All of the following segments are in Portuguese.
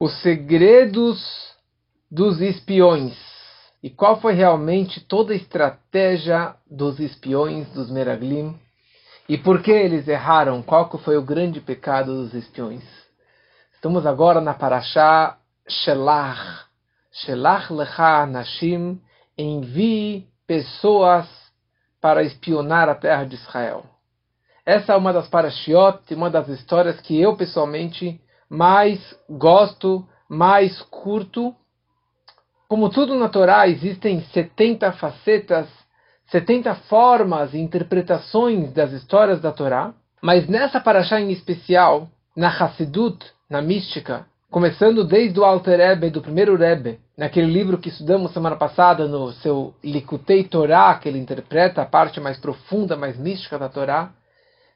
os segredos dos espiões. E qual foi realmente toda a estratégia dos espiões dos Meraglim? E por que eles erraram? Qual foi o grande pecado dos espiões? Estamos agora na Parashá Shelach. Shelach lecha nashim. Envie pessoas para espionar a terra de Israel. Essa é uma das parashiot, uma das histórias que eu pessoalmente mais gosto, mais curto. Como tudo na Torá, existem 70 facetas, 70 formas e interpretações das histórias da Torá, mas nessa paraxá em especial, na Hassidut, na mística, começando desde o Alter Rebbe, do primeiro Rebbe, naquele livro que estudamos semana passada, no seu Likutei Torá, que ele interpreta a parte mais profunda, mais mística da Torá,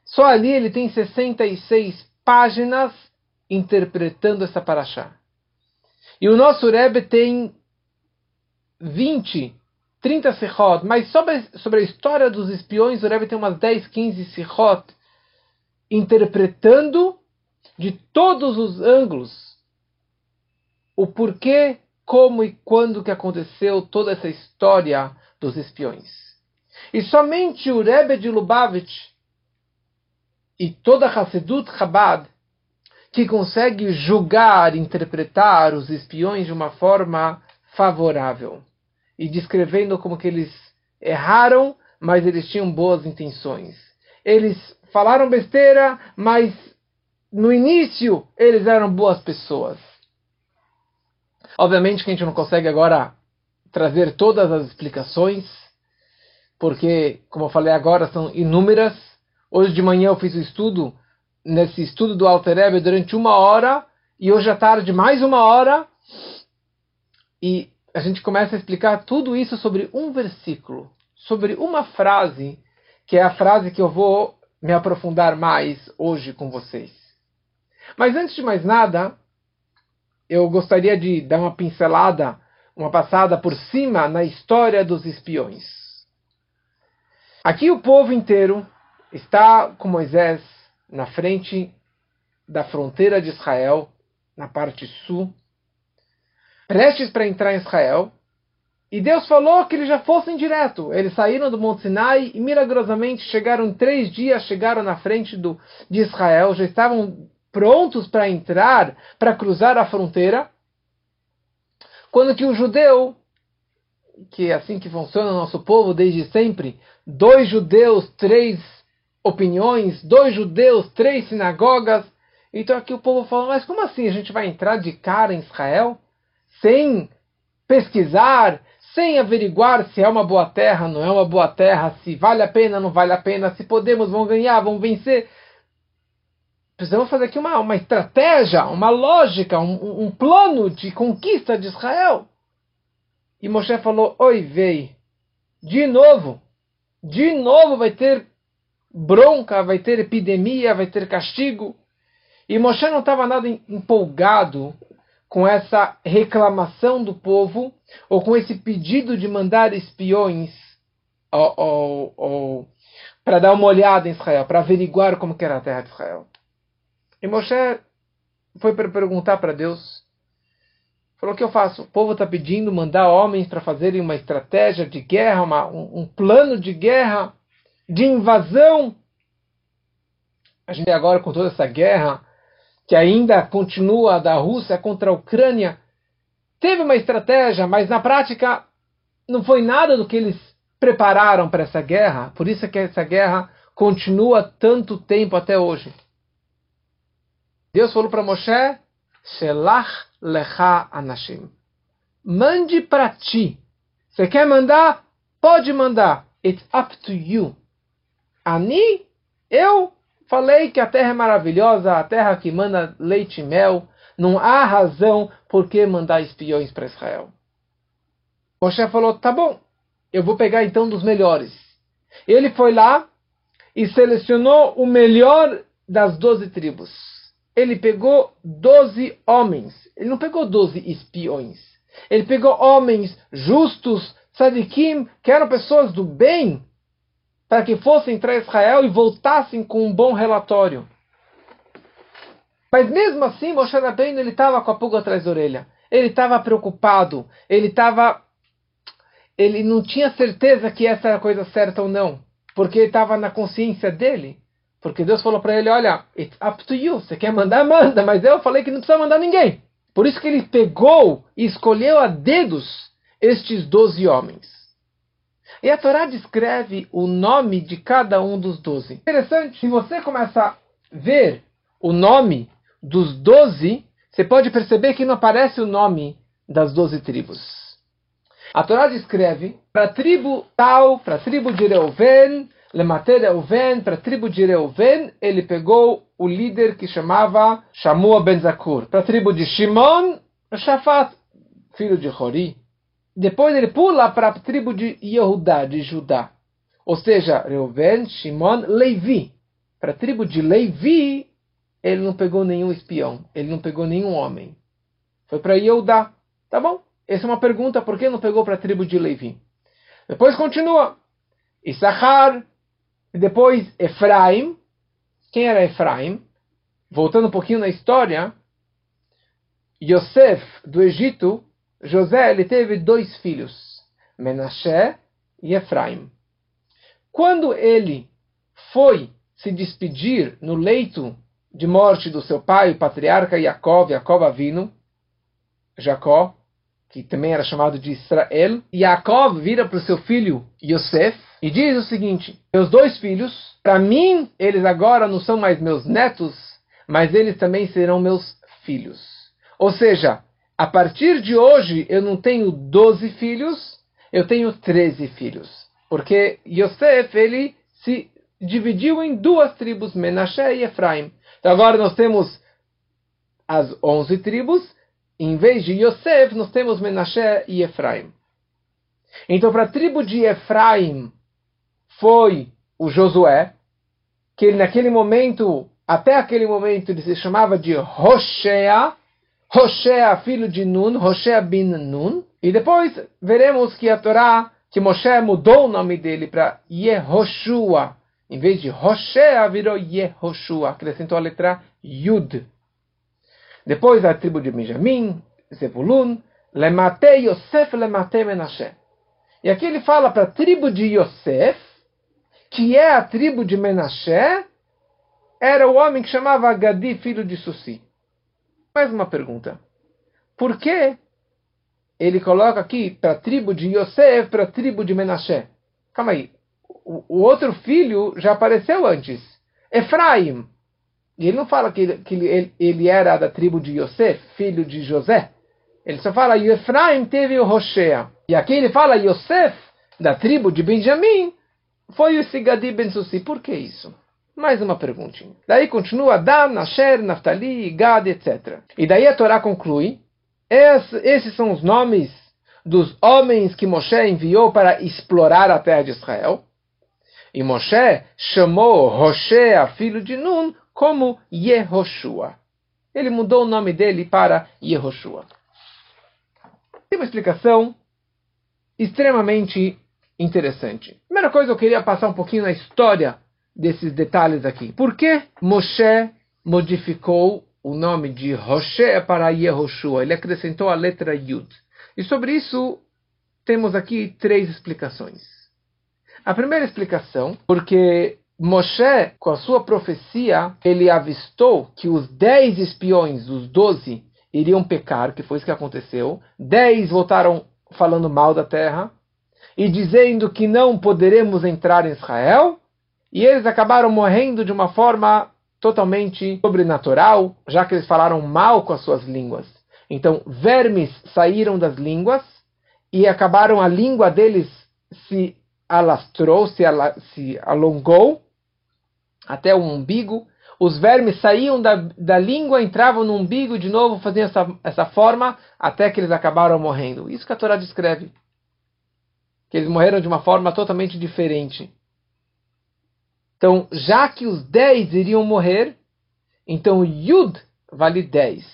só ali ele tem 66 páginas interpretando essa paraxá. E o nosso Rebbe tem 20, 30 sihot, mas sobre, sobre a história dos espiões, o Rebbe tem umas 10, 15 sihot interpretando de todos os ângulos o porquê, como e quando que aconteceu toda essa história dos espiões. E somente o Rebbe de Lubavitch e toda a Hassedut Chabad que consegue julgar, interpretar os espiões de uma forma favorável e descrevendo como que eles erraram, mas eles tinham boas intenções. Eles falaram besteira, mas no início eles eram boas pessoas. Obviamente que a gente não consegue agora trazer todas as explicações, porque, como eu falei agora, são inúmeras. Hoje de manhã eu fiz o estudo nesse estudo do Alter Rebbe durante uma hora e hoje à tarde mais uma hora e a gente começa a explicar tudo isso sobre um versículo, sobre uma frase, que é a frase que eu vou me aprofundar mais hoje com vocês. Mas antes de mais nada, eu gostaria de dar uma pincelada, uma passada por cima na história dos espiões. Aqui o povo inteiro está com Moisés na frente da fronteira de Israel, na parte sul, prestes para entrar em Israel. E Deus falou que eles já fossem direto. Eles saíram do Monte Sinai e milagrosamente chegaram em três dias, chegaram na frente do, de Israel, já estavam prontos para entrar, para cruzar a fronteira. Quando que o judeu, que é assim que funciona o nosso povo desde sempre, dois judeus, três opiniões, dois judeus, três sinagogas. Então aqui o povo fala, mas como assim a gente vai entrar de cara em Israel sem pesquisar, sem averiguar se é uma boa terra, não é uma boa terra, se vale a pena, não vale a pena, se podemos, vão ganhar, vão vencer. Precisamos fazer aqui uma, uma estratégia, uma lógica, um, um plano de conquista de Israel. E Moshe falou: Oi, vei, de novo, de novo vai ter bronca, vai ter epidemia, vai ter castigo. E Moshe não estava nada empolgado com essa reclamação do povo ou com esse pedido de mandar espiões para dar uma olhada em Israel, para averiguar como era a terra de Israel. E Moshe foi para perguntar para Deus. Falou: O que eu faço? O povo está pedindo mandar homens para fazerem uma estratégia de guerra, uma, um, um plano de guerra de invasão. A gente agora com toda essa guerra que ainda continua da Rússia contra a Ucrânia, teve uma estratégia, mas na prática não foi nada do que eles prepararam para essa guerra. Por isso é que essa guerra continua tanto tempo até hoje. Deus falou para Moshe: Shelach lecha anashim. Mande para ti. Você quer mandar? Pode mandar. It's up to you. Ani, eu falei que a terra é maravilhosa, a terra que manda leite e mel. Não há razão por que mandar espiões para Israel. Moshe falou: tá bom, eu vou pegar então dos melhores. Ele foi lá e selecionou o melhor das doze tribos. Ele pegou doze homens. Ele não pegou doze espiões. Ele pegou homens justos, sadikim, que eram pessoas do bem, para que fossem para Israel e voltassem com um bom relatório. Mas mesmo assim, Moshe Rabbeinu ele estava com a pulga atrás da orelha. Ele estava preocupado. Ele estava, ele não tinha certeza que essa era a coisa certa ou não, porque estava na consciência dele. Porque Deus falou para ele: Olha, it's up to you. Você quer mandar, manda. Mas eu falei que não precisa mandar ninguém. Por isso que ele pegou e escolheu a dedos estes doze homens. E a Torá descreve o nome de cada um dos doze. Interessante, se você começa a ver o nome dos doze, você pode perceber que não aparece o nome das doze tribos. A Torá descreve para a tribo tal, para a tribo de Reuven, Lemater Reuven, para a tribo de Reuven, ele pegou o líder que chamava Shamua ben Zakur. Para a tribo de Shimon, Shafat, filho de Hori. Depois ele pula para a tribo de Yehudá, de Judá. Ou seja, Reuven, Shimon, Levi. Para a tribo de Levi, ele não pegou nenhum espião, ele não pegou nenhum homem. Foi para Yehudá. Tá bom? Essa é uma pergunta, por que não pegou para a tribo de Levi? Depois continua. Issachar, e depois Efraim. Quem era Efraim? Voltando um pouquinho na história, Yosef do Egito, José ele teve dois filhos, Menashe e Efraim. Quando ele foi se despedir no leito de morte do seu pai, o patriarca Jacob, Jacob Avino, Jacó, que também era chamado de Israel, Jacob vira para o seu filho Yosef e diz o seguinte: Meus dois filhos, para mim, eles agora não são mais meus netos, mas eles também serão meus filhos. Ou seja, a partir de hoje eu não tenho 12 filhos, eu tenho 13 filhos. Porque Yosef, ele se dividiu em duas tribos, Menashe e Efraim. Então agora nós temos as 11 tribos, em vez de Yosef, nós temos Menashe e Efraim. Então para a tribo de Efraim foi o Josué, que ele, naquele momento, até aquele momento, ele se chamava de Hoshea, Hoshea, filho de Nun, Hoshea bin Nun. E depois veremos que a Torá, que Moshe mudou o nome dele para Yehoshua. Em vez de Hoshea, virou Yehoshua. Acrescentou a letra Yud. Depois a tribo de Benjamim, Zebulun, Lemate Yosef, Lemate Menashe. E aqui ele fala para a tribo de Yosef, que é a tribo de Menashe, era o homem que chamava Gadi, filho de Susi. Mais uma pergunta. Por que ele coloca aqui para a tribo de Yosef, para a tribo de Menashe? Calma aí. O, o, outro filho já apareceu antes. Efraim. E ele não fala que, que ele, ele, era da tribo de Yosef, filho de José. Ele só fala Efraim teve o Roshea. E aqui ele fala Yosef, da tribo de Benjamim, foi o Sigadi Ben Sussi. Por que isso? Mais uma perguntinha. Daí continua Dan, Asher, Naftali, Gad, etc. E daí a Torá conclui: esses são os nomes dos homens que Moshe enviou para explorar a terra de Israel. E Moshe chamou Hoshea, filho de Nun, como Yehoshua. Ele mudou o nome dele para Yehoshua. Tem uma explicação extremamente interessante. Primeira coisa, eu queria passar um pouquinho na história desses detalhes aqui. Por que Moshe modificou o nome de Hoshe para Yehoshua? Ele acrescentou a letra Yud. E sobre isso temos aqui três explicações. A primeira explicação, porque Moshe, com a sua profecia, ele avistou que os dez espiões dos doze iriam pecar, que foi isso que aconteceu. Dez voltaram falando mal da terra e dizendo que não poderemos entrar em Israel. E eles acabaram morrendo de uma forma totalmente sobrenatural, já que eles falaram mal com as suas línguas. Então, vermes saíram das línguas e acabaram, a língua deles se alastrou, se, ala, se alongou até o umbigo. Os vermes saíam da, da língua, entravam no umbigo de novo, faziam essa, essa forma, até que eles acabaram morrendo. Isso que a Torá descreve. Que eles morreram de uma forma totalmente diferente. Então, já que os 10 iriam morrer, então Yud vale 10.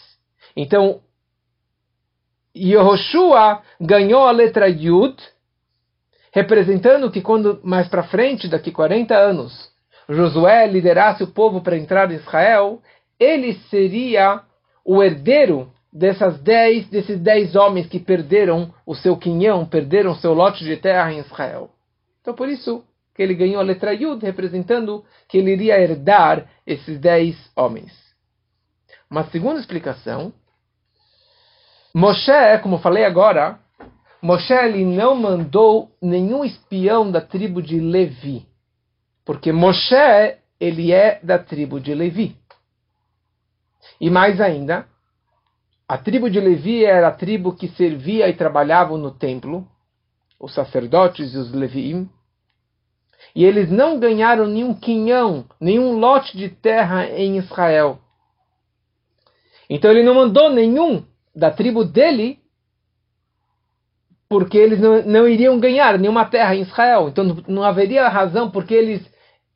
Então, Yehoshua ganhou a letra Yud, representando que quando mais para frente, daqui 40 anos, Josué liderasse o povo para entrar em Israel, ele seria o herdeiro dessas dez, desses dez homens que perderam o seu quinhão, perderam o seu lote de terra em Israel. Então, por isso que ele ganhou a letra Yud, representando que ele iria herdar esses dez homens. Uma segunda explicação, Moshe, como falei agora, Moshe ele não mandou nenhum espião da tribo de Levi, porque Moshe ele é da tribo de Levi. E mais ainda, a tribo de Levi era a tribo que servia e trabalhava no templo, os sacerdotes e os Leviim, e eles não ganharam nenhum quinhão, nenhum lote de terra em Israel. Então ele não mandou nenhum da tribo dele, porque eles não, não iriam ganhar nenhuma terra em Israel. Então não, haveria razão porque eles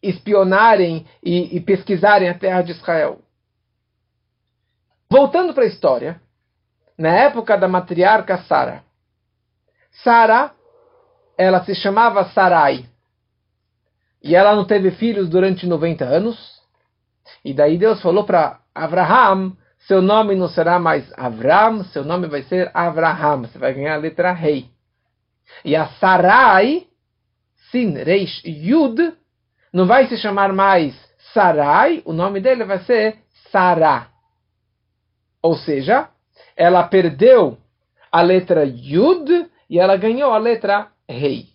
espionarem e, e pesquisarem a terra de Israel. Voltando para a história, na época da matriarca Sara, Sara, ela se chamava Sarai, e ela não teve filhos durante 90 anos, e daí Deus falou para Abraham, seu nome não será mais Avram, seu nome vai ser Abraham, você vai ganhar a letra rei. E a Sarai, Sin, Reish, Yud, não vai se chamar mais Sarai, o nome dele vai ser Sarah. Ou seja, ela perdeu a letra Yud e ela ganhou a letra Rei.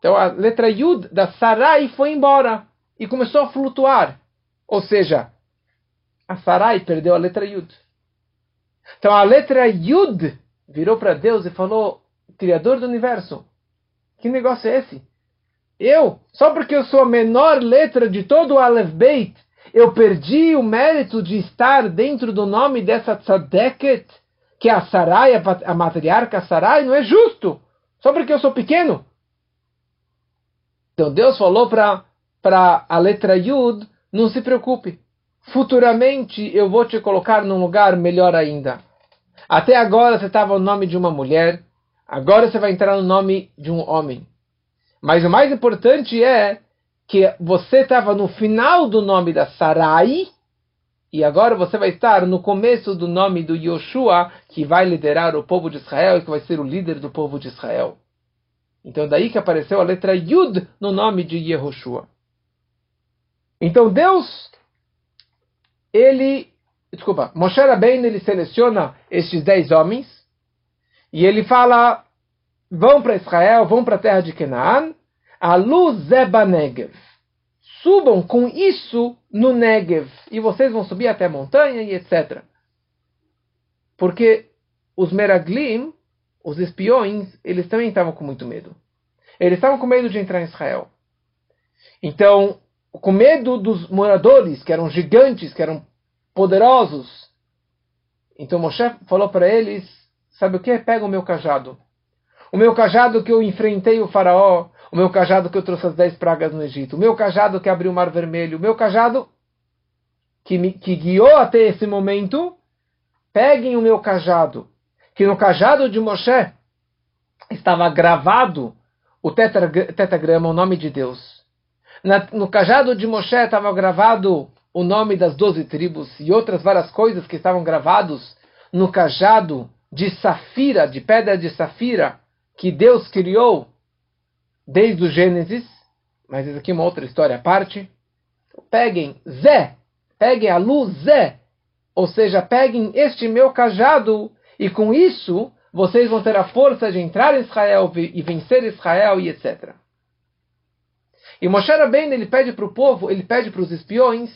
Então a letra Yud da Sarai foi embora e começou a flutuar. Ou seja, a Sarai perdeu a letra Yud. Então a letra Yud virou para Deus e falou: Criador do universo, que negócio é esse? Eu, só porque eu sou a menor letra de todo o Aleph Beit, eu perdi o mérito de estar dentro do nome dessa tzadeket, que é a Sarai, a matriarca Sarai, não é justo. Só porque eu sou pequeno. Então Deus falou para a letra Yud, não se preocupe. Futuramente eu vou te colocar num lugar melhor ainda. Até agora você estava no nome de uma mulher, agora você vai entrar no nome de um homem. Mas o mais importante é que você estava no final do nome da Sarai, e agora você vai estar no começo do nome do Yoshua, que vai liderar o povo de Israel e que vai ser o líder do povo de Israel. Então daí que apareceu a letra Yud no nome de Yehoshua. Então Deus, ele, desculpa, Moshe Rabbeinu, ele seleciona estes dez homens, e ele fala, vão para Israel, vão para a terra de Canaã, Alu Zeba Negev. Subam com isso no Negev. E vocês vão subir até a montanha e etc. Porque os Meraglim, os espiões, eles também estavam com muito medo. Eles estavam com medo de entrar em Israel. Então, com medo dos moradores, que eram gigantes, que eram poderosos. Então Moshe falou para eles: Sabe o que? Pega o meu cajado. O meu cajado que eu enfrentei o faraó, o meu cajado que eu trouxe as dez pragas no Egito, o meu cajado que abriu o mar vermelho, o meu cajado que me que guiou até esse momento, peguem o meu cajado, que no cajado de Moshe estava gravado o tetagrama, o nome de Deus. Na, no cajado de Moshe estava gravado o nome das doze tribos e outras várias coisas que estavam gravados no cajado de safira, de pedra de safira, que Deus criou desde o Gênesis, mas isso aqui é uma outra história à parte. Peguem Zé, peguem a luz Zé, ou seja, peguem este meu cajado, e com isso vocês vão ter a força de entrar em Israel e vencer Israel e etc. E Moshe Rabbeinu, ele pede para o povo, ele pede para os espiões,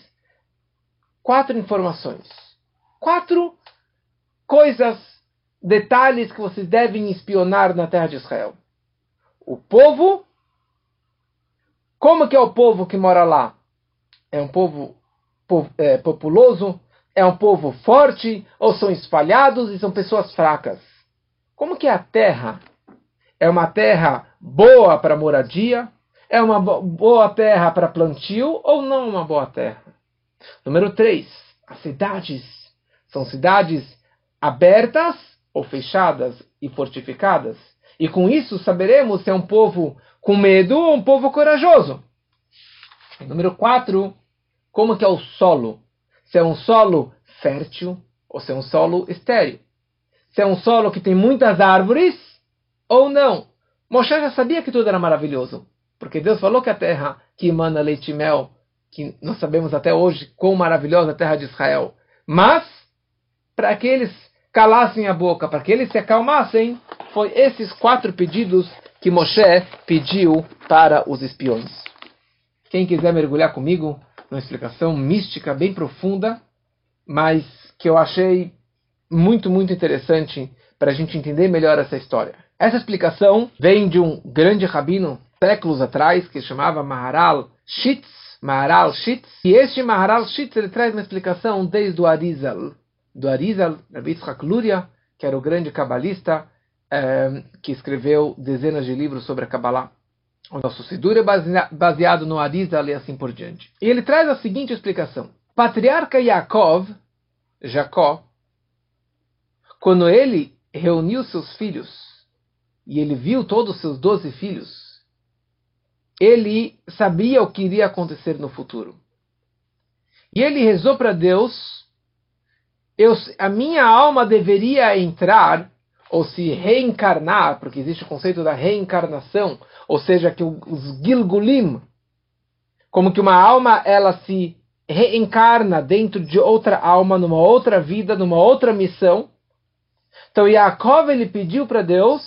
quatro informações. Quatro coisas detalhes que vocês devem espionar na terra de Israel. O povo, como que é o povo que mora lá? É um povo, povo é, populoso? É um povo forte? Ou são espalhados e são pessoas fracas? Como que é a terra? É uma terra boa para moradia? É uma boa terra para plantio ou não uma boa terra? Número 3. As cidades. São cidades abertas ou fechadas e fortificadas. E com isso saberemos se é um povo com medo ou um povo corajoso. Número 4, como que é o solo? Se é um solo fértil ou se é um solo estéril. Se é um solo que tem muitas árvores ou não. Moshe já sabia que tudo era maravilhoso, porque Deus falou que a terra que emana leite e mel, que nós sabemos até hoje quão maravilhosa a terra de Israel. Mas, para que eles calassem a boca, para que eles se acalmassem, foi esses quatro pedidos que Moshe pediu para os espiões. Quem quiser mergulhar comigo numa explicação mística bem profunda, mas que eu achei muito, muito interessante para a gente entender melhor essa história. Essa explicação vem de um grande rabino séculos atrás que chamava Maharal Shitz, Maharal Shitz, e este Maharal Shitz ele traz uma explicação desde o Arizal, do Arizal, Rabbi Yitzhak Luria, que era o grande cabalista eh, que escreveu dezenas de livros sobre a Kabbalah. O nosso Sidur é baseado no Arizal e assim por diante. E ele traz a seguinte explicação. Patriarca Yaakov, Jacó, quando ele reuniu seus filhos e ele viu todos os seus doze filhos, ele sabia o que iria acontecer no futuro. E ele rezou para Deus: eu, a minha alma deveria entrar ou se reencarnar, porque existe o conceito da reencarnação, ou seja, que os Gilgulim, como que uma alma ela se reencarna dentro de outra alma, numa outra vida, numa outra missão. Então Yaakov ele pediu para Deus,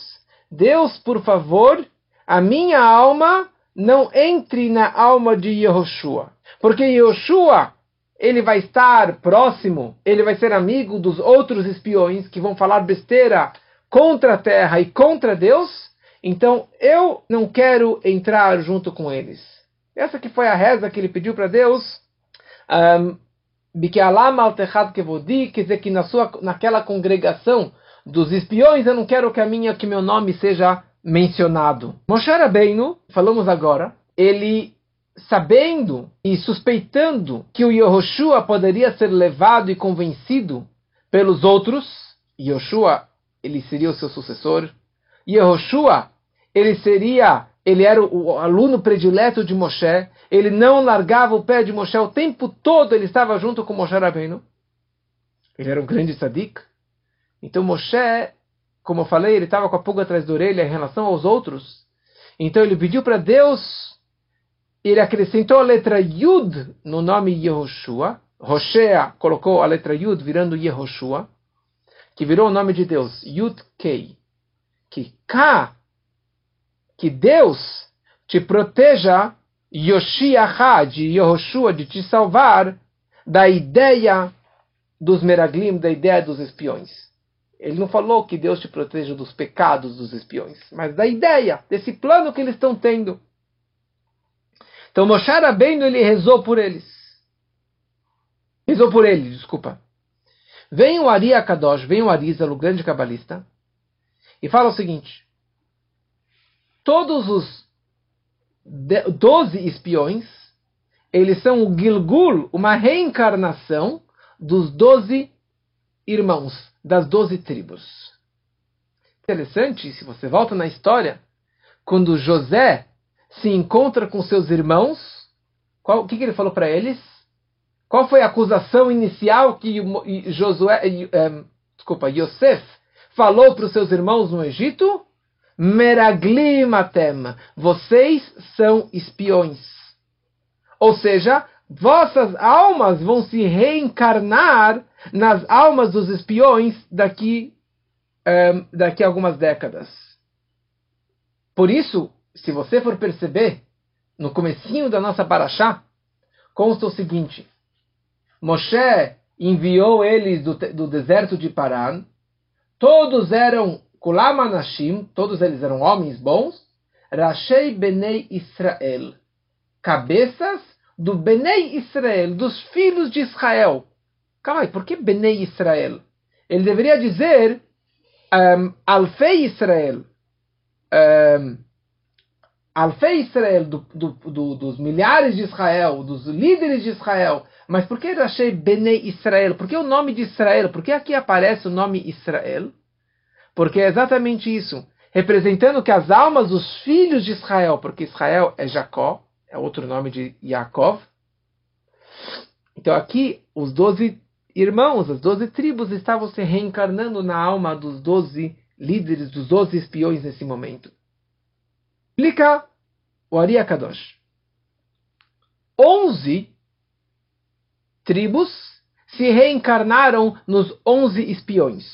Deus, por favor, a minha alma não entre na alma de Yehoshua. Porque Yehoshua, ele vai estar próximo, ele vai ser amigo dos outros espiões que vão falar besteira contra a terra e contra Deus. Então eu não quero entrar junto com eles. Essa que foi a reza que ele pediu para Deus um, quer dizer que na sua, naquela congregação dos espiões eu não quero que a minha, que meu nome seja mencionado. Moshe Rabbeinu, falamos agora, ele sabendo e suspeitando que o Yehoshua poderia ser levado e convencido pelos outros, Yehoshua, ele seria o seu sucessor, Yehoshua, ele seria ele era o aluno predileto de Moshe, ele não largava o pé de Moshe o tempo todo, ele estava junto com Moshe Rabbeinu. Ele era um grande tzadik. Então Moshe, como eu falei, ele estava com a pulga atrás da orelha em relação aos outros. Então ele pediu para Deus, ele acrescentou a letra Yud no nome Yehoshua. Hoshea colocou a letra Yud virando Yehoshua, que virou o nome de Deus, Yud Kei. Que K que Deus te proteja, Yoshiachá, de Yehoshua, de te salvar da ideia dos meraglim, da ideia dos espiões. Ele não falou que Deus te proteja dos pecados dos espiões, mas da ideia, desse plano que eles estão tendo. Então Moshe Rabbeinu, ele rezou por eles. Rezou por ele, desculpa. Vem o Ari Akadosh, vem o Arizal, o grande cabalista, e fala o seguinte: todos os doze espiões, eles são o Gilgul, uma reencarnação dos doze irmãos, das doze tribos. Interessante, se você volta na história, quando José se encontra com seus irmãos, o que, que ele falou para eles? Qual foi a acusação inicial que Josué, desculpa, Yosef falou para os seus irmãos no Egito? Meraglimatem. Vocês são espiões. Ou seja, vossas almas vão se reencarnar nas almas dos espiões daqui, um, daqui a algumas décadas. Por isso, se você for perceber, no comecinho da nossa paraxá, consta o seguinte. Moshe enviou eles do, do deserto de Paran. Todos eram Kulam Anashim, todos eles eram homens bons, Rashei Benei Israel, cabeças do Benei Israel, dos filhos de Israel. Calma aí, por que Benei Israel? Ele deveria dizer um, Alfei Israel. Um, Alfei Israel, do, do, do, dos milhares de Israel, dos líderes de Israel. Mas por que Rashei Benei Israel? Por que o nome de Israel? Por que aqui aparece o nome Israel? Porque é exatamente isso. Representando que as almas dos filhos de Israel, porque Israel é Jacó, é outro nome de Yaakov. Então aqui os doze irmãos, as doze tribos estavam se reencarnando na alma dos doze líderes, dos doze espiões nesse momento. Explica o Ari Kadosh. Onze tribos se reencarnaram nos onze espiões.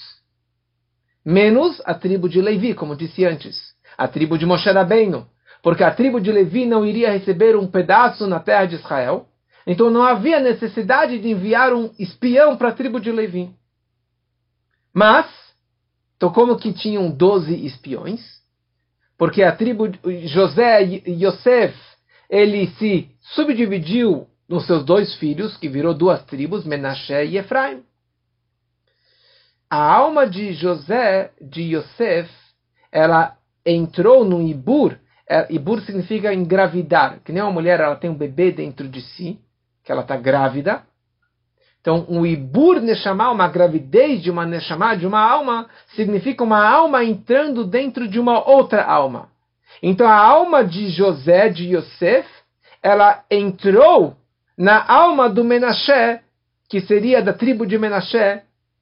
Menos a tribo de Levi, como disse antes. A tribo de Moshe Rabbeinu. Porque a tribo de Levi não iria receber um pedaço na terra de Israel. Então não havia necessidade de enviar um espião para a tribo de Levi. Mas, então como que tinham doze espiões? Porque a tribo de José e Yosef, ele se subdividiu nos seus dois filhos, que virou duas tribos, Menashe e Efraim. A alma de José, de Yosef, ela entrou no Ibur. É, Ibur significa engravidar. Que nem uma mulher, ela tem um bebê dentro de si, que ela está grávida. Então, um Ibur Neshama, uma gravidez de uma Neshama, de uma alma, significa uma alma entrando dentro de uma outra alma. Então, a alma de José, de Yosef, ela entrou na alma do Menashe, que seria da tribo de Menashe,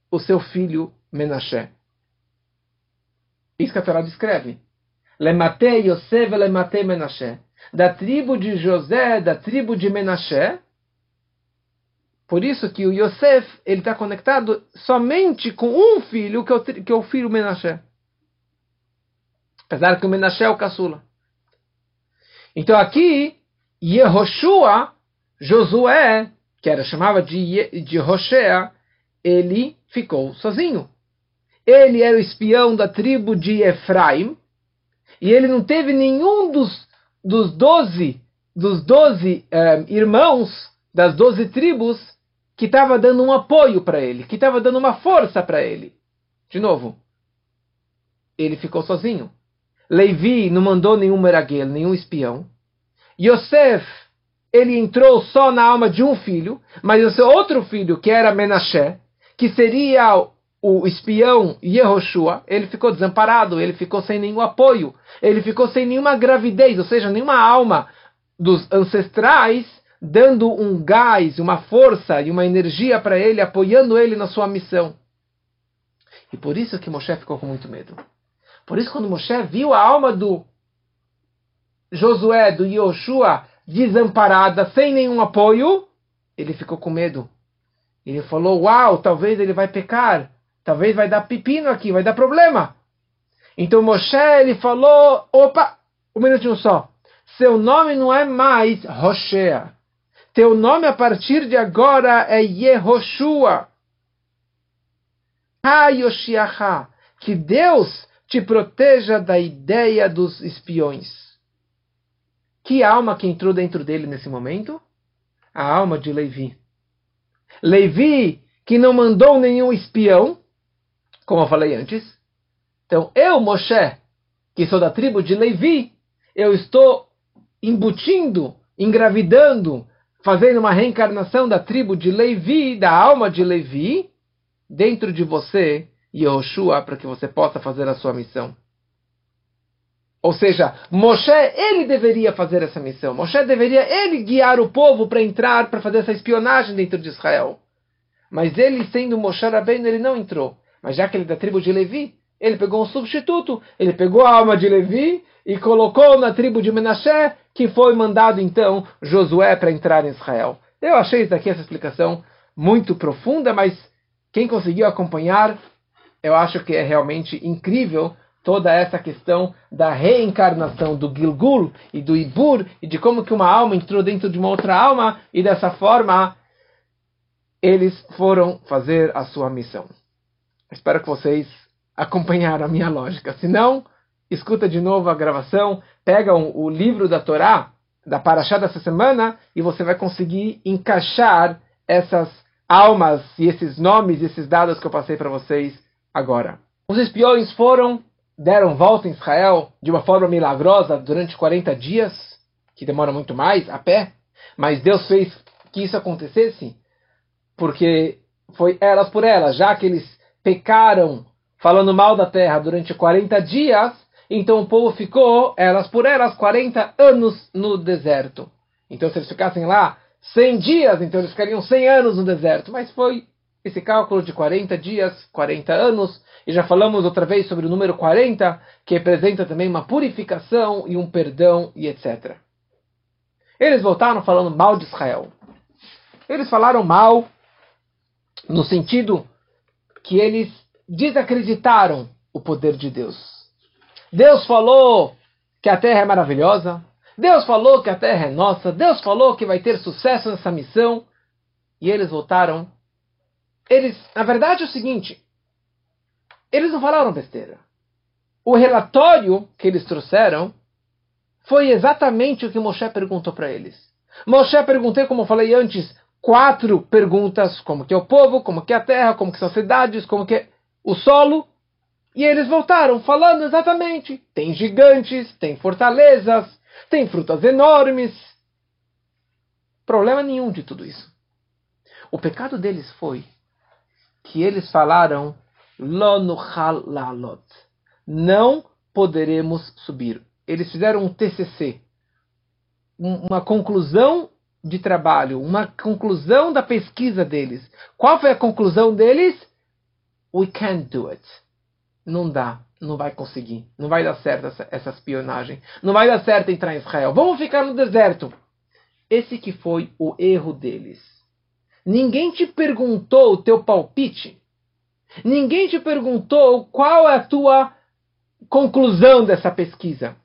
o seu filho Menashe. Isso que a Torá descreve. Lemate Yosef lemate Menashe. Da tribo de José, da tribo de Menashe. Por isso que o Yosef está conectado somente com um filho, que é o, que é o filho Menashe. Apesar que o Menashe é o caçula. Então aqui, Yehoshua Josué, que era chamava de, de Roshea, ele ficou sozinho. Ele era o espião da tribo de Efraim, e ele não teve nenhum dos, dos doze, dos doze eh, irmãos das doze tribos que estava dando um apoio para ele, que estava dando uma força para ele. De novo, ele ficou sozinho. Levi não mandou nenhum meraguel, nenhum espião. Yosef ele entrou só na alma de um filho, mas o seu outro filho, que era Menashe, que seria o espião Yehoshua, ele ficou desamparado, ele ficou sem nenhum apoio, ele ficou sem nenhuma gravidez, ou seja, nenhuma alma dos ancestrais dando um gás, uma força e uma energia para ele, apoiando ele na sua missão. E por isso que Moshe ficou com muito medo. Por isso quando Moshe viu a alma do Josué, do Yehoshua, desamparada, sem nenhum apoio, ele ficou com medo. Ele falou: Uau, talvez ele vai pecar, talvez vai dar pepino aqui, vai dar problema. Então Moshe ele falou: Opa, um minutinho só. Seu nome não é mais Roshea. Teu nome a partir de agora é Yehoshua. Ha Que Deus te proteja da ideia dos espiões. Que alma que entrou dentro dele nesse momento? A alma de Levi. Levi, que não mandou nenhum espião, como eu falei antes. Então, eu, Moshe, que sou da tribo de Levi, eu estou embutindo, engravidando, fazendo uma reencarnação da tribo de Levi, da alma de Levi, dentro de você, Yehoshua, para que você possa fazer a sua missão. Ou seja, Moshe, ele deveria fazer essa missão. Moshe deveria ele guiar o povo para entrar, para fazer essa espionagem dentro de Israel. Mas ele, sendo Moshe Rabbeinu, ele não entrou. Mas já que ele é da tribo de Levi, ele pegou um substituto. Ele pegou a alma de Levi e colocou na tribo de Menashe, que foi mandado então Josué para entrar em Israel. Eu achei isso daqui, essa explicação, muito profunda, mas quem conseguiu acompanhar, eu acho que é realmente incrível toda essa questão da reencarnação do Gilgul e do Ibur e de como que uma alma entrou dentro de uma outra alma e dessa forma eles foram fazer a sua missão. Espero que vocês acompanharam a minha lógica. Se não, escuta de novo a gravação, pega o livro da Torá da Paraxá dessa semana e você vai conseguir encaixar essas almas e esses nomes esses dados que eu passei para vocês agora. Os espiões foram deram volta em Israel de uma forma milagrosa durante 40 dias, que demora muito mais, a pé, mas Deus fez que isso acontecesse porque foi elas por elas, já que eles pecaram falando mal da terra durante 40 dias, então o povo ficou, elas por elas, 40 anos no deserto. Então se eles ficassem lá 100 dias, então eles ficariam 100 anos no deserto. Mas foi esse cálculo de 40 dias, 40 anos, e já falamos outra vez sobre o número 40, que representa também uma purificação e um perdão e etc. Eles voltaram falando mal de Israel. Eles falaram mal no sentido que eles desacreditaram o poder de Deus. Deus falou que a terra é maravilhosa, Deus falou que a terra é nossa, Deus falou que vai ter sucesso nessa missão, e eles voltaram. Eles, na verdade, é o seguinte: eles não falaram besteira. O relatório que eles trouxeram foi exatamente o que Moshe perguntou para eles. Moshe perguntou, como eu falei antes, quatro perguntas: como que é o povo, como que é a terra, como que são as cidades, como que é o solo. E eles voltaram falando exatamente: tem gigantes, tem fortalezas, tem frutas enormes. Problema nenhum de tudo isso. O pecado deles foi que eles falaram lalot. Não poderemos subir. Eles fizeram um TCC, uma conclusão de trabalho, uma conclusão da pesquisa deles. Qual foi a conclusão deles? We can't do it. Não dá, não vai conseguir, não vai dar certo essa, essa espionagem, não vai dar certo entrar em Israel. Vamos ficar no deserto. Esse que foi o erro deles. Ninguém te perguntou o teu palpite. Ninguém te perguntou qual é a tua conclusão dessa pesquisa.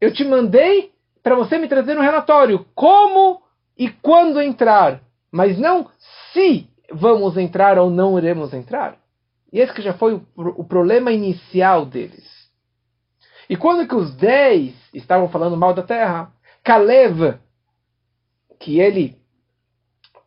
Eu te mandei para você me trazer um relatório. Como e quando entrar. Mas não se vamos entrar ou não iremos entrar. E esse que já foi o, o problema inicial deles. E quando que os dez estavam falando mal da terra, Caleb, que ele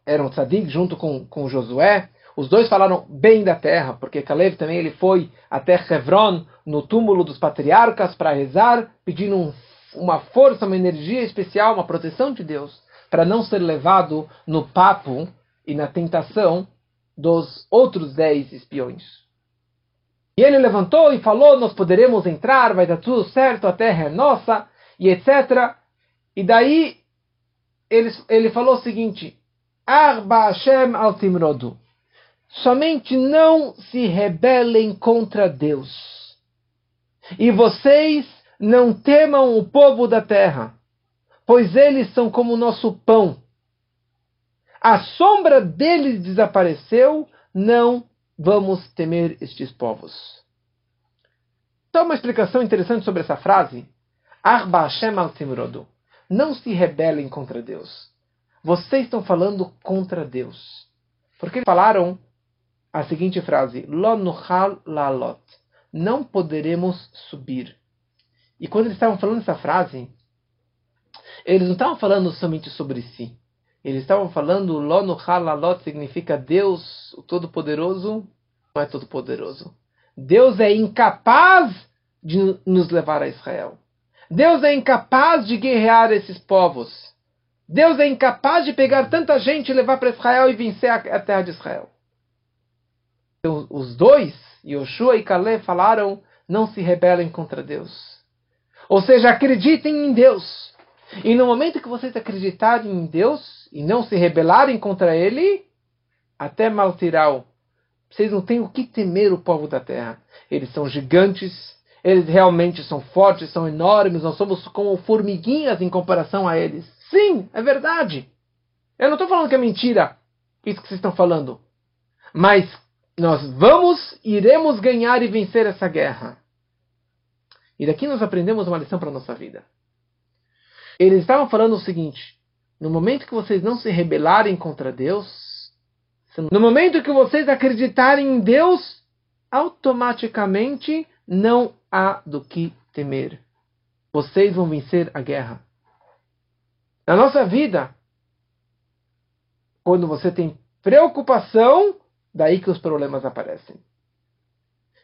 era um tzadik junto com, com Josué, os dois falaram bem da terra, porque Caleb também ele foi até Hebron, no túmulo dos patriarcas, para rezar, pedindo um, uma força, uma energia especial, uma proteção de Deus, para não ser levado no papo e na tentação dos outros dez espiões. E ele levantou e falou: Nós poderemos entrar, vai dar tudo certo, a terra é nossa, e etc. E daí ele, ele falou o seguinte: Arba Hashem al Timrodu. Somente não se rebelem contra Deus. E vocês não temam o povo da terra, pois eles são como o nosso pão. A sombra deles desapareceu, não vamos temer estes povos. Então, uma explicação interessante sobre essa frase. Arba Hashem al. Não se rebelem contra Deus. Vocês estão falando contra Deus. Porque falaram a seguinte frase: Lo nuchal lalot. Não poderemos subir. E quando eles estavam falando essa frase, eles não estavam falando somente sobre si. Eles estavam falando Lo nuchal lalot significa Deus, o Todo-Poderoso, não é Todo-Poderoso. Deus é incapaz de nos levar a Israel. Deus é incapaz de guerrear esses povos. Deus é incapaz de pegar tanta gente e levar para Israel e vencer a terra de Israel. Então, os dois, Yoshua e Caleb, falaram: não se rebelem contra Deus. Ou seja, acreditem em Deus. E no momento que vocês acreditarem em Deus e não se rebelarem contra Ele, até Maltiral, vocês não têm o que temer o povo da terra. Eles são gigantes, eles realmente são fortes, são enormes, nós somos como formiguinhas em comparação a eles. Sim, é verdade. Eu não estou falando que é mentira isso que vocês estão falando. Mas nós vamos, iremos ganhar e vencer essa guerra. E daqui nós aprendemos uma lição para a nossa vida. Eles estavam falando o seguinte: no momento que vocês não se rebelarem contra Deus, no momento que vocês acreditarem em Deus, automaticamente não há do que temer. Vocês vão vencer a guerra. Na nossa vida, quando você tem preocupação, Daí que os problemas aparecem.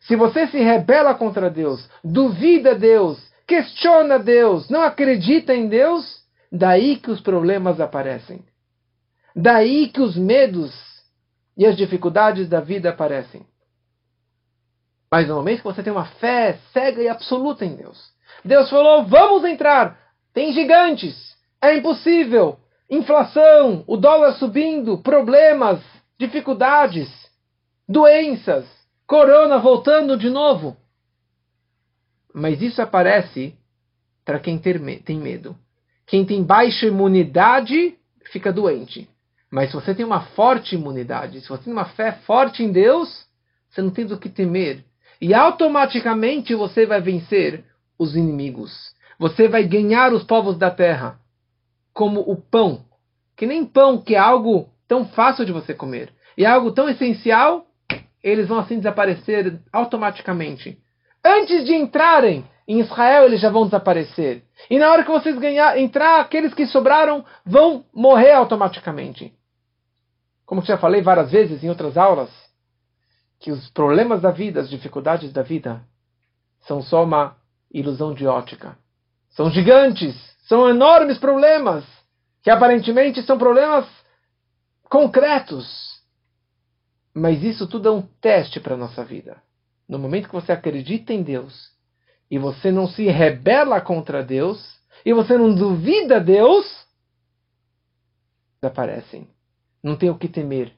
Se você se rebela contra Deus, duvida Deus, questiona Deus, não acredita em Deus, daí que os problemas aparecem. Daí que os medos e as dificuldades da vida aparecem. Mas no momento que você tem uma fé cega e absoluta em Deus, Deus falou: vamos entrar, tem gigantes, é impossível, inflação, o dólar subindo, problemas, dificuldades, doenças, corona voltando de novo. Mas isso aparece para quem tem medo. Quem tem baixa imunidade fica doente. Mas se você tem uma forte imunidade, se você tem uma fé forte em Deus, você não tem do que temer. E automaticamente você vai vencer os inimigos. Você vai ganhar os povos da terra. Como o pão. Que nem pão, que é algo tão fácil de você comer. E é algo tão essencial, eles vão assim desaparecer automaticamente. Antes de entrarem em Israel, eles já vão desaparecer. E na hora que vocês ganhar, entrar, aqueles que sobraram vão morrer automaticamente como já falei várias vezes em outras aulas, que os problemas da vida, as dificuldades da vida, são só uma ilusão de ótica. São gigantes, são enormes problemas, que aparentemente são problemas concretos. Mas isso tudo é um teste para a nossa vida. No momento que você acredita em Deus e você não se rebela contra Deus e você não duvida Deus, desaparecem. Não tem o que temer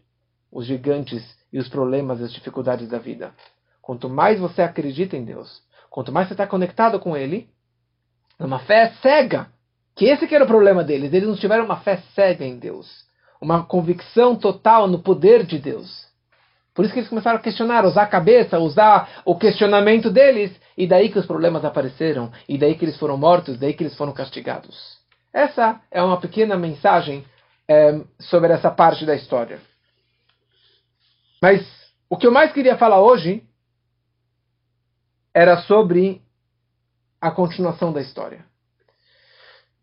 os gigantes e os problemas e as dificuldades da vida. Quanto mais você acredita em Deus, quanto mais você está conectado com Ele, é uma fé cega. Que esse que era o problema deles. Eles não tiveram uma fé cega em Deus. Uma convicção total no poder de Deus. Por isso que eles começaram a questionar, usar a cabeça, usar o questionamento deles, e daí que os problemas apareceram, e daí que eles foram mortos, daí que eles foram castigados. Essa é uma pequena mensagem é, sobre essa parte da história. Mas o que eu mais queria falar hoje era sobre a continuação da história.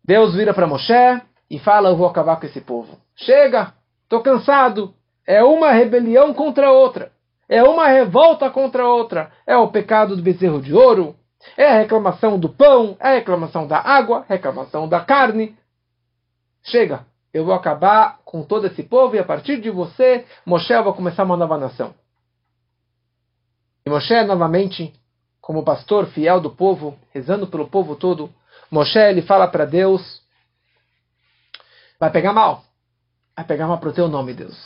Deus vira para Moshe e fala: Eu vou acabar com esse povo. Chega, estou cansado. É uma rebelião contra outra. É uma revolta contra outra. É o pecado do bezerro de ouro. É a reclamação do pão. É a reclamação da água. Reclamação da carne. Chega eu vou acabar com todo esse povo e a partir de você, Moshe vai começar uma nova nação. E Moshe, novamente, como pastor fiel do povo, rezando pelo povo todo, Moshe ele fala para Deus: vai pegar mal, vai pegar mal para o teu nome, Deus.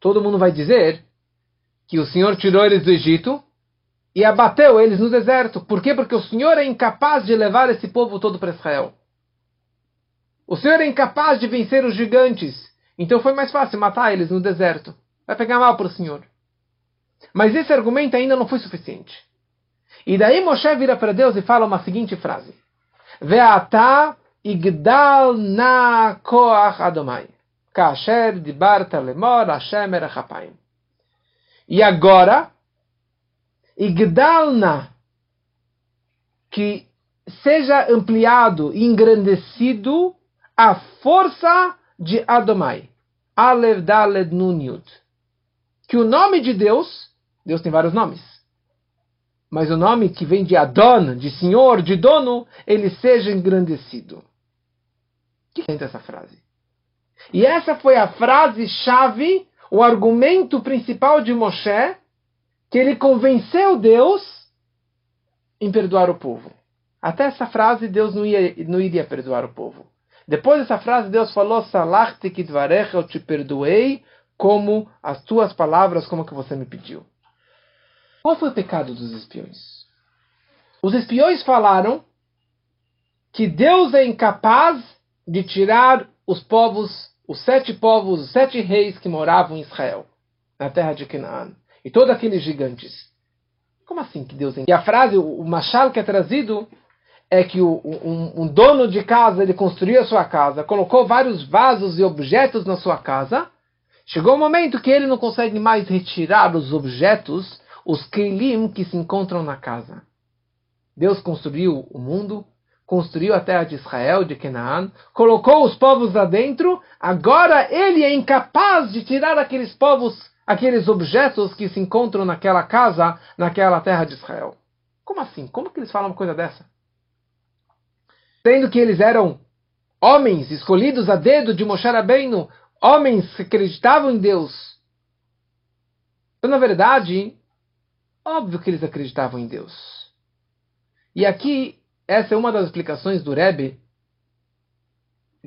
Todo mundo vai dizer que o Senhor tirou eles do Egito e abateu eles no deserto. Por quê? Porque o Senhor é incapaz de levar esse povo todo para Israel. O Senhor é incapaz de vencer os gigantes. Então foi mais fácil matar eles no deserto. Vai pegar mal para o Senhor. Mas esse argumento ainda não foi suficiente. E daí Moshe vira para Deus e fala uma seguinte frase: Ve'ata igdal na koach adomai. Kasher dibarta lemor Hashem erachapayim. E agora, igdalna, que seja ampliado e engrandecido a força de Adomai. Alev Daled Nun Que o nome de Deus, Deus tem vários nomes, mas o nome que vem de Adon, de senhor, de dono, ele seja engrandecido. O que é essa frase? E essa foi a frase-chave, o argumento principal de Moshe, que ele convenceu Deus em perdoar o povo. Até essa frase, Deus não, ia, não iria perdoar o povo. Depois dessa frase, Deus falou: Salachti kidvarecha, eu te perdoei como as tuas palavras, como que você me pediu. Qual foi o pecado dos espiões? Os espiões falaram que Deus é incapaz de tirar os povos, os sete povos, os sete reis que moravam em Israel, na terra de Canaã, e todos aqueles gigantes. Como assim que Deus é? E a frase, o machal que é trazido é que o, um, um, dono de casa ele construiu a sua casa, colocou vários vasos e objetos na sua casa. Chegou o um momento que ele não consegue mais retirar os objetos, os kelim que se encontram na casa. Deus construiu o mundo, construiu a terra de Israel, de Canaã, colocou os povos lá dentro. Agora ele é incapaz de tirar aqueles povos, aqueles objetos que se encontram naquela casa, naquela terra de Israel. Como assim? Como que eles falam uma coisa dessa? sendo que eles eram homens escolhidos a dedo de Moshe Rabbeinu, homens que acreditavam em Deus. Então, na verdade, óbvio que eles acreditavam em Deus. E aqui, essa é uma das explicações do Rebbe,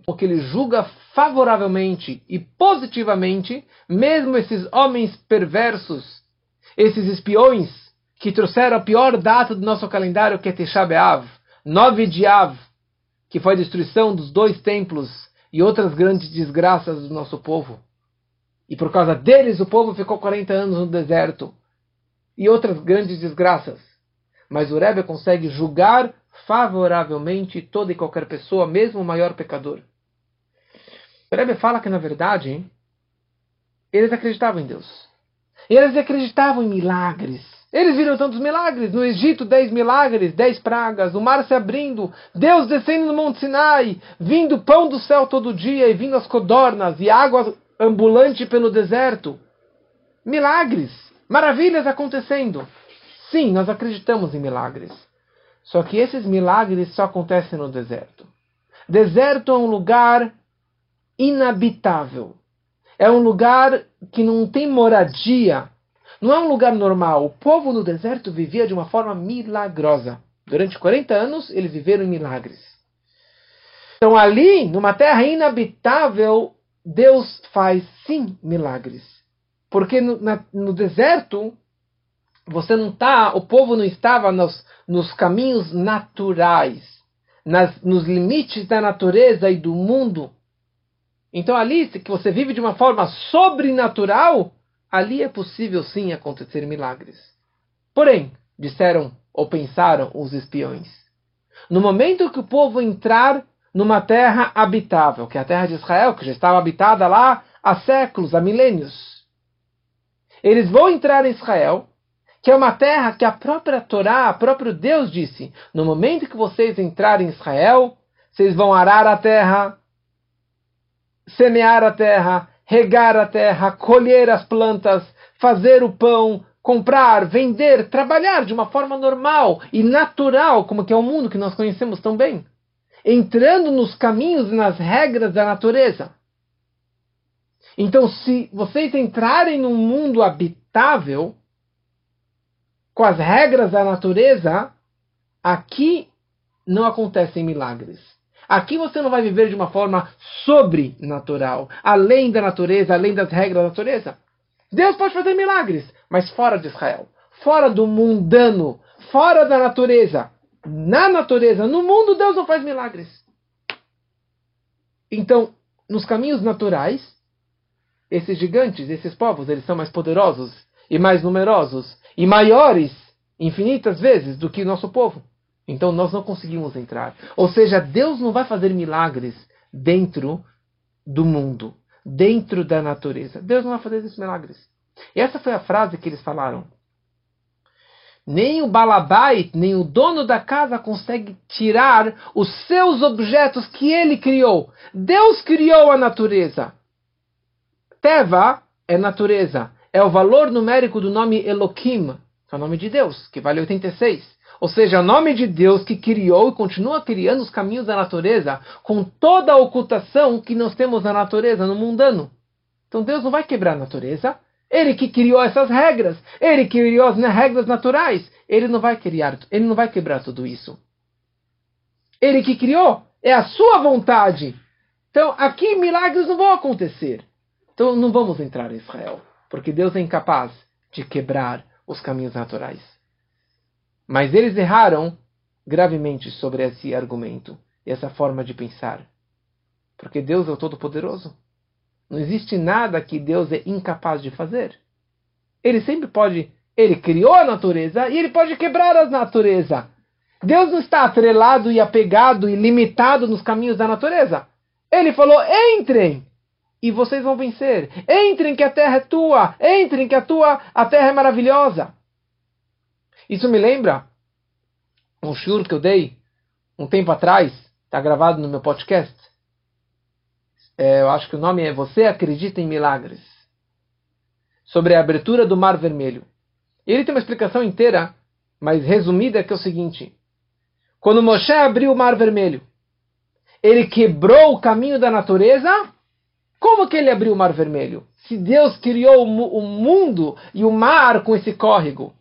porque ele julga favoravelmente e positivamente, mesmo esses homens perversos, esses espiões que trouxeram a pior data do nosso calendário, que é Tisha B'Av, 9 de Av, que foi a destruição dos dois templos e outras grandes desgraças do nosso povo. E por causa deles o povo ficou 40 anos no deserto. E outras grandes desgraças. Mas o Rebbe consegue julgar favoravelmente toda e qualquer pessoa, mesmo o maior pecador. O Rebbe fala que, na verdade, eles acreditavam em Deus. Eles acreditavam em milagres. Eles viram tantos milagres. No Egito, dez milagres, dez pragas, o mar se abrindo, Deus descendo no Monte Sinai, vindo pão do céu todo dia e vindo as codornas e água ambulante pelo deserto. Milagres, maravilhas acontecendo. Sim, nós acreditamos em milagres. Só que esses milagres só acontecem no deserto. Deserto é um lugar inabitável. É um lugar que não tem moradia. Não é um lugar normal. O povo no deserto vivia de uma forma milagrosa. Durante 40 anos, eles viveram em milagres. Então, ali, numa terra inabitável, Deus faz sim milagres. Porque no, na, no deserto, você não tá, o povo não estava nos, nos caminhos naturais, nas, nos limites da natureza e do mundo. Então ali, que você vive de uma forma sobrenatural, ali é possível sim acontecer milagres. Porém, disseram ou pensaram os espiões, no momento que o povo entrar numa terra habitável, que é a terra de Israel, que já estava habitada lá há séculos, há milênios. Eles vão entrar em Israel, que é uma terra que a própria Torá, o próprio Deus disse: no momento que vocês entrarem em Israel, vocês vão arar a terra, semear a terra, regar a terra, colher as plantas, fazer o pão, comprar, vender, trabalhar de uma forma normal e natural, como que é o mundo que nós conhecemos tão bem entrando nos caminhos e nas regras da natureza. Então, se vocês entrarem num mundo habitável, com as regras da natureza, aqui não acontecem milagres. Aqui você não vai viver de uma forma sobrenatural, além da natureza, além das regras da natureza. Deus pode fazer milagres, mas fora de Israel, fora do mundano, fora da natureza na natureza, no mundo, Deus não faz milagres. Então, nos caminhos naturais, esses gigantes, esses povos, eles são mais poderosos e mais numerosos e maiores infinitas vezes do que o nosso povo. Então nós não conseguimos entrar. Ou seja, Deus não vai fazer milagres dentro do mundo, dentro da natureza. Deus não vai fazer esses milagres. E essa foi a frase que eles falaram. Nem o balabait, nem o dono da casa consegue tirar os seus objetos que ele criou. Deus criou a natureza. Teva é natureza. É o valor numérico do nome Elohim, que é o nome de Deus, que vale 86. Ou seja, é o nome de Deus que criou e continua criando os caminhos da natureza, com toda a ocultação que nós temos na natureza, no mundano. Então Deus não vai quebrar a natureza, ele que criou essas regras, ele que criou as regras naturais, ele não vai criar, ele não vai quebrar tudo isso. Ele que criou, é a sua vontade. Então, aqui milagres não vão acontecer. Então, não vamos entrar em Israel, porque Deus é incapaz de quebrar os caminhos naturais. Mas eles erraram gravemente sobre esse argumento essa forma de pensar. Porque Deus é o Todo-Poderoso. Não existe nada que Deus é incapaz de fazer. Ele sempre pode. Ele criou a natureza e ele pode quebrar a natureza. Deus não está atrelado e apegado e limitado nos caminhos da natureza. Ele falou: entrem e vocês vão vencer. Entrem que a terra é tua. Entrem que a tua a terra é maravilhosa. Isso me lembra um shur que eu dei um tempo atrás, está gravado no meu podcast, é, eu acho que o nome é Você Acredita em Milagres, sobre a abertura do Mar Vermelho. Ele tem uma explicação inteira, mas resumida, que é o seguinte: quando Moshe abriu o Mar Vermelho, ele quebrou o caminho da natureza. Como que ele abriu o Mar Vermelho? Se Deus criou o mundo e o mar com esse córrego.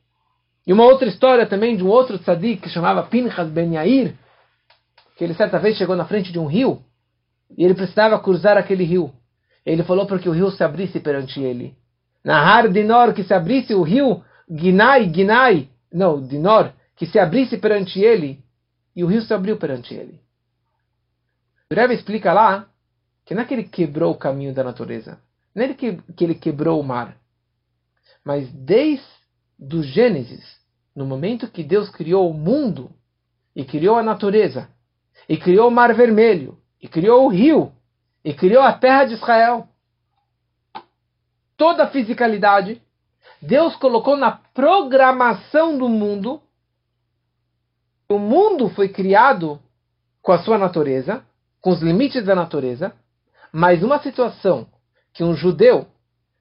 E uma outra história também de um outro tzadik que chamava Pinchas Ben Yair, que ele certa vez chegou na frente de um rio E ele precisava cruzar aquele rio. Ele falou para que o rio se abrisse perante ele. Nahar Dinor, que se abrisse o rio Ginai, Ginai, não, Dinor, que se abrisse perante ele. E o rio se abriu perante ele. O Rebbe explica lá que não é que ele quebrou o caminho da natureza. Não é que, que ele quebrou o mar. Mas desde o Gênesis, no momento que Deus criou o mundo, e criou a natureza, e criou o mar vermelho, e criou o rio, e criou a terra de Israel, toda a fisicalidade, Deus colocou na programação do mundo. O mundo foi criado com a sua natureza, com os limites da natureza, mas uma situação que um judeu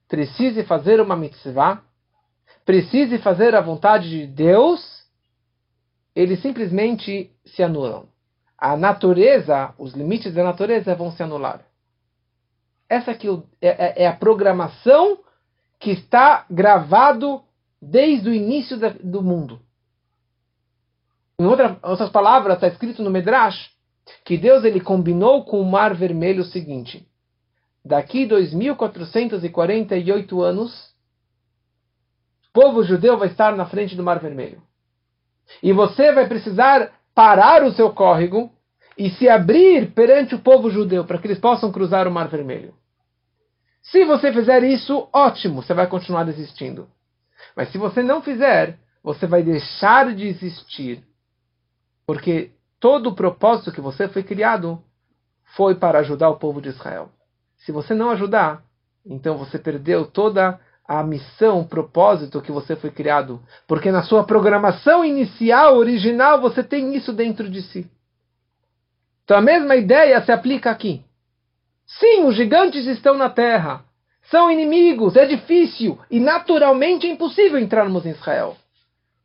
precise fazer uma mitzvah, precise fazer a vontade de Deus, eles simplesmente se anulam. A natureza, os limites da natureza vão se anular. Essa é, é, é a programação que está gravado desde o início do mundo. Em outra, outras palavras, está escrito no Medrash que Deus ele combinou com o Mar Vermelho o seguinte: daqui 2448 anos, o povo judeu vai estar na frente do Mar Vermelho. E você vai precisar parar o seu córrego e se abrir perante o povo judeu para que eles possam cruzar o Mar Vermelho. Se você fizer isso, ótimo, você vai continuar existindo. Mas se você não fizer, você vai deixar de existir. Porque todo o propósito que você foi criado foi para ajudar o povo de Israel. Se você não ajudar, então você perdeu toda a missão, o propósito que você foi criado. Porque na sua programação inicial, original, você tem isso dentro de si. Então a mesma ideia se aplica aqui. Sim, os gigantes estão na terra. São inimigos, é difícil e naturalmente é impossível entrarmos em Israel.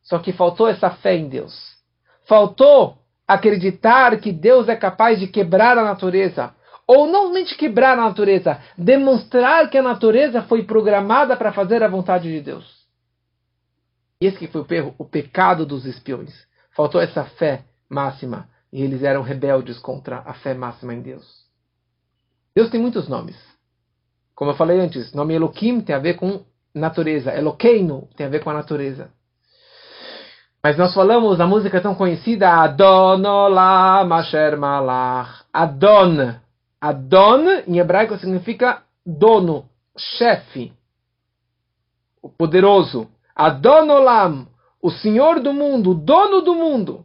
Só que faltou essa fé em Deus. Faltou acreditar que Deus é capaz de quebrar a natureza, ou não somente quebrar a natureza, demonstrar que a natureza foi programada para fazer a vontade de Deus. Esse que foi o, o pecado dos espiões. Faltou essa fé máxima e eles eram rebeldes contra a fé máxima em Deus. Deus tem muitos nomes. Como eu falei antes, nome Elohim tem a ver com natureza. Eloqueino tem a ver com a natureza. Mas nós falamos na música tão conhecida Adon Olam Asher Malach. Adon. Adon, em hebraico, significa dono, chefe, o poderoso. Adon Olam, o senhor do mundo, o dono do mundo.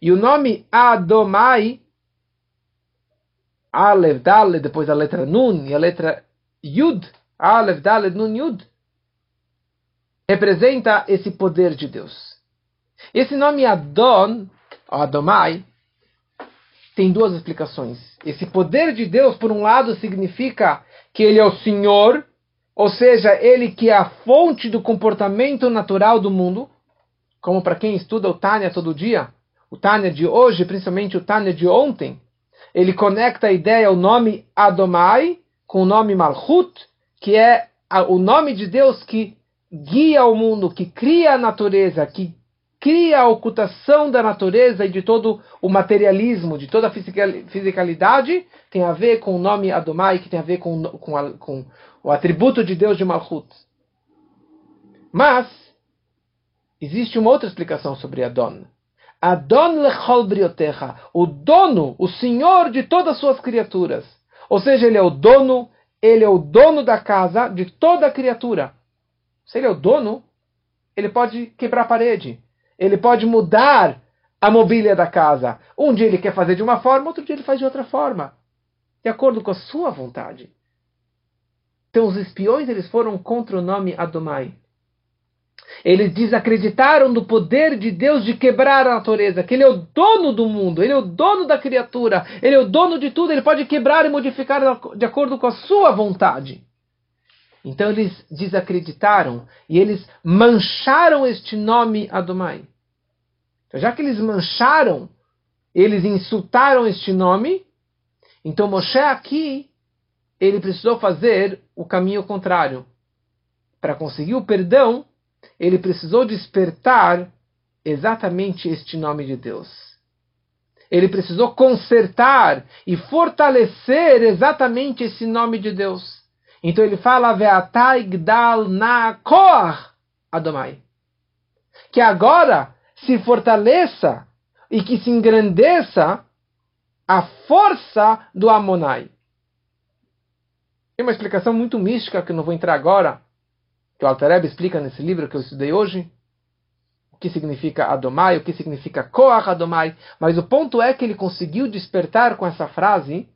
E o nome Adomai, Aleph, Dalet, depois a letra Nun e a letra Yud, Aleph, Dalet, Nun, Yud, representa esse poder de Deus. Esse nome Adon, Adomai, tem duas explicações. Esse poder de Deus, por um lado, significa que ele é o Senhor, ou seja, ele que é a fonte do comportamento natural do mundo, como para quem estuda o Tânia todo dia, o Tânia de hoje, principalmente o Tânia de ontem, ele conecta a ideia, o nome Adomai, com o nome Malchut, que é o nome de Deus que guia o mundo, que cria a natureza, que cria a ocultação da natureza e de todo o materialismo, de toda a fisicalidade, tem a ver com o nome Adomai, que tem a ver com, com, a, com o atributo de Deus de Malchut. Mas, existe uma outra explicação sobre Adon. Adon lechol briotecha, o dono, o senhor de todas as suas criaturas. Ou seja, ele é o dono, ele é o dono da casa de toda criatura. Se ele é o dono, ele pode quebrar a parede, ele pode mudar a mobília da casa. Um dia ele quer fazer de uma forma, outro dia ele faz de outra forma. De acordo com a sua vontade. Então os espiões eles foram contra o nome Adomai. Eles desacreditaram do poder de Deus de quebrar a natureza, que Ele é o dono do mundo, Ele é o dono da criatura, Ele é o dono de tudo, Ele pode quebrar e modificar de acordo com a sua vontade. Então eles desacreditaram e eles mancharam este nome Adomai. Então, já que eles mancharam, eles insultaram este nome, então Moshe aqui, ele precisou fazer o caminho contrário. Para conseguir o perdão, ele precisou despertar exatamente este nome de Deus. ele precisou consertar e fortalecer exatamente esse nome de Deus. Então ele fala na Adomai. Que agora se fortaleça e que se engrandeça a força do Amonai. Tem uma explicação muito mística que eu não vou entrar agora, que o Altareb explica nesse livro que eu estudei hoje, o que significa Adomai, o que significa Koach Adomai, mas o ponto é que ele conseguiu despertar com essa frase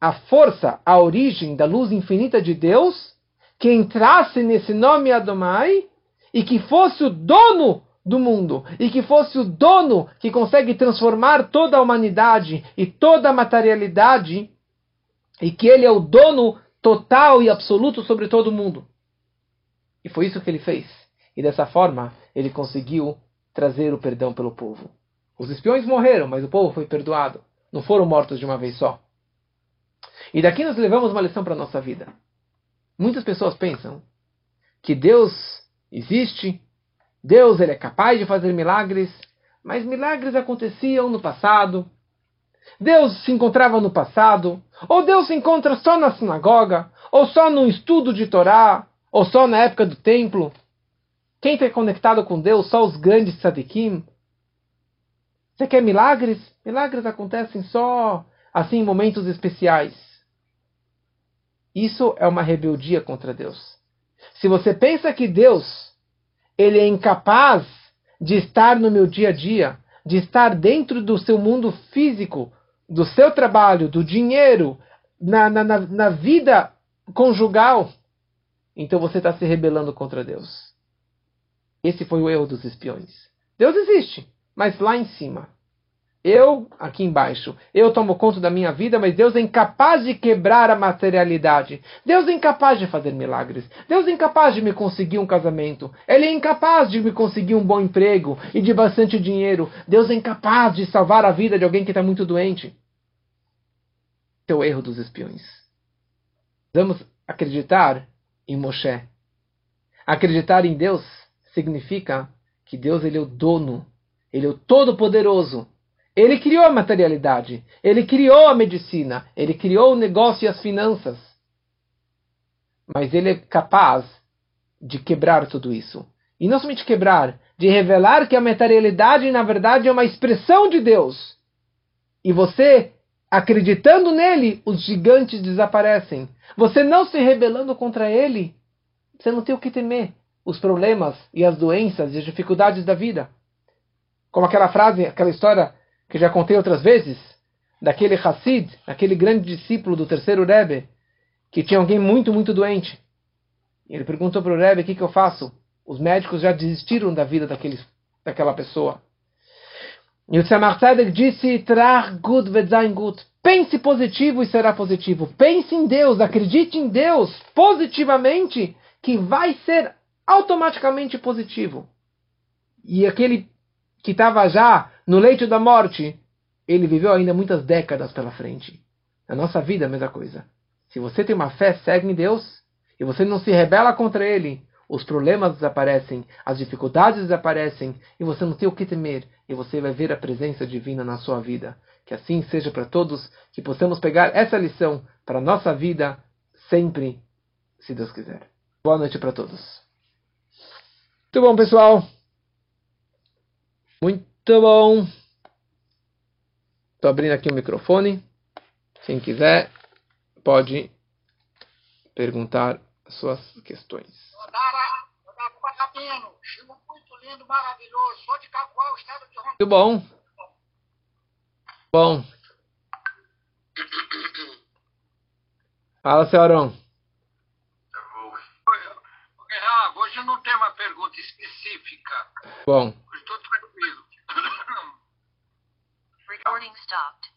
a força, a origem da luz infinita de Deus, que entrasse nesse nome Adomai e que fosse o dono do mundo e que fosse o dono que consegue transformar toda a humanidade e toda a materialidade e que ele é o dono total e absoluto sobre todo mundo. E foi isso que ele fez. E dessa forma ele conseguiu trazer o perdão pelo povo. Os espiões morreram, mas o povo foi perdoado. Não foram mortos de uma vez só. E daqui nós levamos uma lição para a nossa vida. Muitas pessoas pensam que Deus existe, Deus ele é capaz de fazer milagres, mas milagres aconteciam no passado. Deus se encontrava no passado, ou Deus se encontra só na sinagoga, ou só no estudo de Torá, ou só na época do templo. Quem está conectado com Deus? Só os grandes tzadikim. Você quer milagres? Milagres acontecem só assim momentos especiais. Isso é uma rebeldia contra Deus. Se você pensa que Deus ele é incapaz de estar no meu dia a dia, de estar dentro do seu mundo físico, do seu trabalho, do dinheiro, na, na, na vida conjugal, então você está se rebelando contra Deus. Esse foi o erro dos espiões. Deus existe, mas lá em cima. Eu, aqui embaixo, eu tomo conta da minha vida, mas Deus é incapaz de quebrar a materialidade. Deus é incapaz de fazer milagres. Deus é incapaz de me conseguir um casamento. Ele é incapaz de me conseguir um bom emprego e de bastante dinheiro. Deus é incapaz de salvar a vida de alguém que está muito doente. Esse é o erro dos espiões. Vamos acreditar em Moshe. Acreditar em Deus significa que Deus ele é o dono, ele é o todo-poderoso ele criou a materialidade, ele criou a medicina, ele criou o negócio e as finanças. Mas ele é capaz de quebrar tudo isso. E não somente quebrar, de revelar que a materialidade, na verdade, é uma expressão de Deus. E você, acreditando nele, os gigantes desaparecem. Você não se rebelando contra ele, você não tem o que temer. Os problemas e as doenças e as dificuldades da vida. Como aquela frase, aquela história que já contei outras vezes, daquele Hassid, aquele grande discípulo do terceiro Rebbe, que tinha alguém muito, muito doente. Ele perguntou para o Rebbe, o que, que eu faço? Os médicos já desistiram da vida daquele, daquela pessoa. E o Tzemach Tzedek disse, Trach gut sein gut. Pense positivo e será positivo. Pense em Deus, acredite em Deus positivamente, que vai ser automaticamente positivo. E aquele que estava já no leito da morte, ele viveu ainda muitas décadas pela frente. Na nossa vida, a mesma coisa. Se você tem uma fé cega em Deus, e você não se rebela contra Ele, os problemas desaparecem, as dificuldades desaparecem, e você não tem o que temer, e você vai ver a presença divina na sua vida. Que assim seja para todos, que possamos pegar essa lição para a nossa vida sempre, se Deus quiser. Boa noite para todos. Muito bom, pessoal. Muito bom. Estou abrindo aqui o microfone. Quem quiser, pode perguntar suas questões. Muito bom. Bom. Fala, seu Arão. Hoje não tem uma pergunta específica. Bom. Estou tranquilo. Recording stopped.